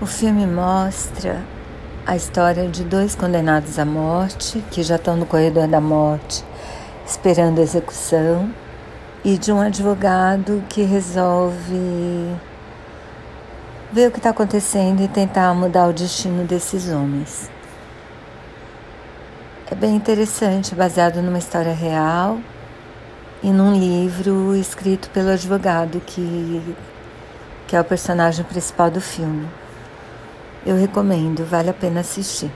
O filme mostra a história de dois condenados à morte que já estão no corredor da morte esperando a execução e de um advogado que resolve ver o que está acontecendo e tentar mudar o destino desses homens. É bem interessante, baseado numa história real e num livro escrito pelo advogado que, que é o personagem principal do filme. Eu recomendo, vale a pena assistir.